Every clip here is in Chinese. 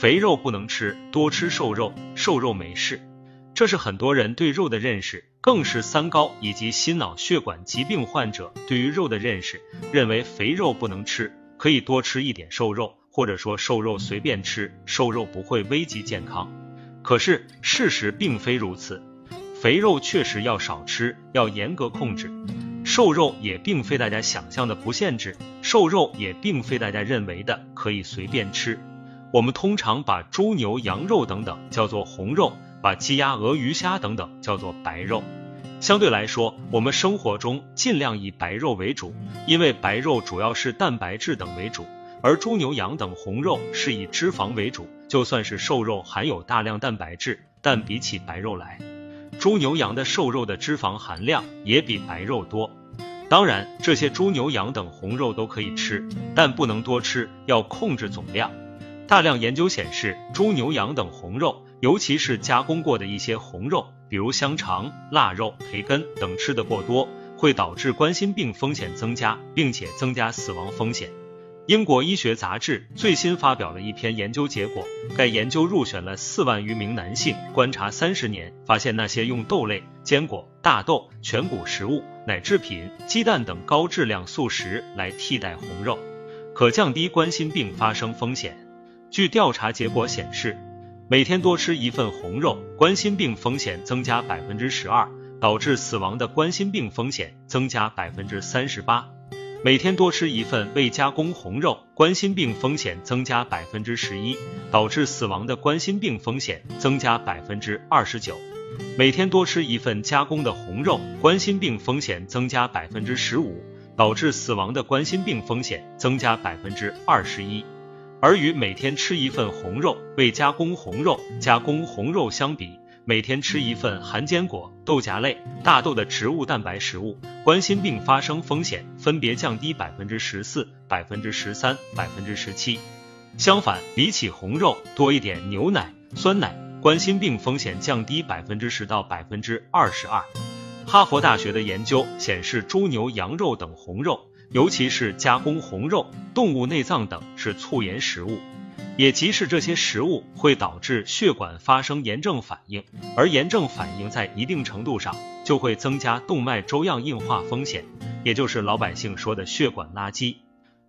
肥肉不能吃，多吃瘦肉，瘦肉没事。这是很多人对肉的认识，更是三高以及心脑血管疾病患者对于肉的认识，认为肥肉不能吃，可以多吃一点瘦肉，或者说瘦肉随便吃，瘦肉不会危及健康。可是事实并非如此，肥肉确实要少吃，要严格控制。瘦肉也并非大家想象的不限制，瘦肉也并非大家认为的可以随便吃。我们通常把猪牛羊肉等等叫做红肉，把鸡鸭鹅鱼虾等等叫做白肉。相对来说，我们生活中尽量以白肉为主，因为白肉主要是蛋白质等为主，而猪牛羊等红肉是以脂肪为主。就算是瘦肉含有大量蛋白质，但比起白肉来，猪牛羊的瘦肉的脂肪含量也比白肉多。当然，这些猪牛羊等红肉都可以吃，但不能多吃，要控制总量。大量研究显示，猪牛羊等红肉，尤其是加工过的一些红肉，比如香肠、腊肉、培根等，吃的过多会导致冠心病风险增加，并且增加死亡风险。英国医学杂志最新发表了一篇研究结果，该研究入选了四万余名男性，观察三十年，发现那些用豆类、坚果、大豆、全谷食物、奶制品、鸡蛋等高质量素食来替代红肉，可降低冠心病发生风险。据调查结果显示，每天多吃一份红肉，冠心病风险增加百分之十二，导致死亡的冠心病风险增加百分之三十八。每天多吃一份未加工红肉，冠心病风险增加百分之十一，导致死亡的冠心病风险增加百分之二十九。每天多吃一份加工的红肉，冠心病风险增加百分之十五，导致死亡的冠心病风险增加百分之二十一。而与每天吃一份红肉、未加工红肉、加工红肉相比，每天吃一份含坚果、豆荚类、大豆的植物蛋白食物，冠心病发生风险分别降低百分之十四、百分之十三、百分之十七。相反，比起红肉，多一点牛奶、酸奶，冠心病风险降低百分之十到百分之二十二。哈佛大学的研究显示，猪牛羊肉等红肉，尤其是加工红肉、动物内脏等，是促炎食物。也即是这些食物会导致血管发生炎症反应，而炎症反应在一定程度上就会增加动脉粥样硬化风险，也就是老百姓说的血管垃圾，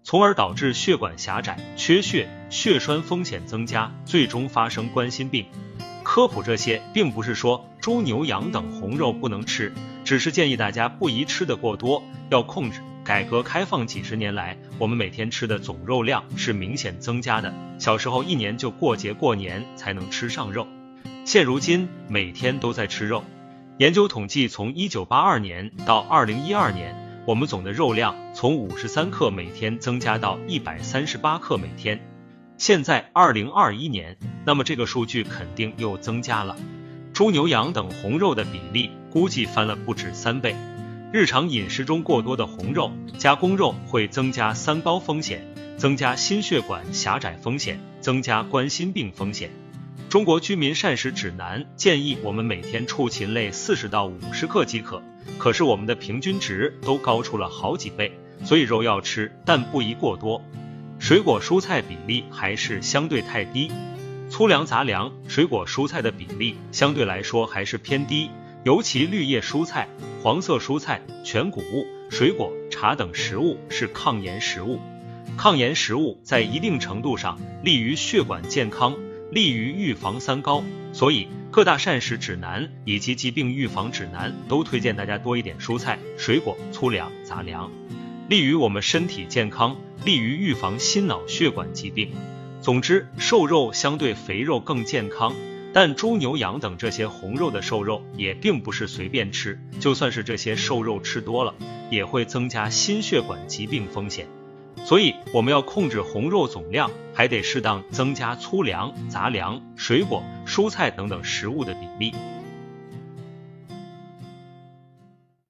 从而导致血管狭窄、缺血、血栓风险增加，最终发生冠心病。科普这些，并不是说猪牛羊等红肉不能吃，只是建议大家不宜吃的过多，要控制。改革开放几十年来，我们每天吃的总肉量是明显增加的。小时候一年就过节过年才能吃上肉，现如今每天都在吃肉。研究统计，从一九八二年到二零一二年，我们总的肉量从五十三克每天增加到一百三十八克每天。现在二零二一年，那么这个数据肯定又增加了。猪牛羊等红肉的比例估计翻了不止三倍。日常饮食中过多的红肉、加工肉会增加三高风险，增加心血管狭窄风险，增加冠心病风险。中国居民膳食指南建议我们每天畜禽类四十到五十克即可，可是我们的平均值都高出了好几倍，所以肉要吃，但不宜过多。水果蔬菜比例还是相对太低，粗粮杂粮、水果蔬菜的比例相对来说还是偏低。尤其绿叶蔬菜、黄色蔬菜、全谷物、水果、茶等食物是抗炎食物。抗炎食物在一定程度上利于血管健康，利于预防三高。所以各大膳食指南以及疾病预防指南都推荐大家多一点蔬菜、水果、粗粮、杂粮，利于我们身体健康，利于预防心脑血管疾病。总之，瘦肉相对肥肉更健康。但猪牛羊等这些红肉的瘦肉也并不是随便吃，就算是这些瘦肉吃多了，也会增加心血管疾病风险。所以我们要控制红肉总量，还得适当增加粗粮、杂粮、水果、蔬菜等等食物的比例。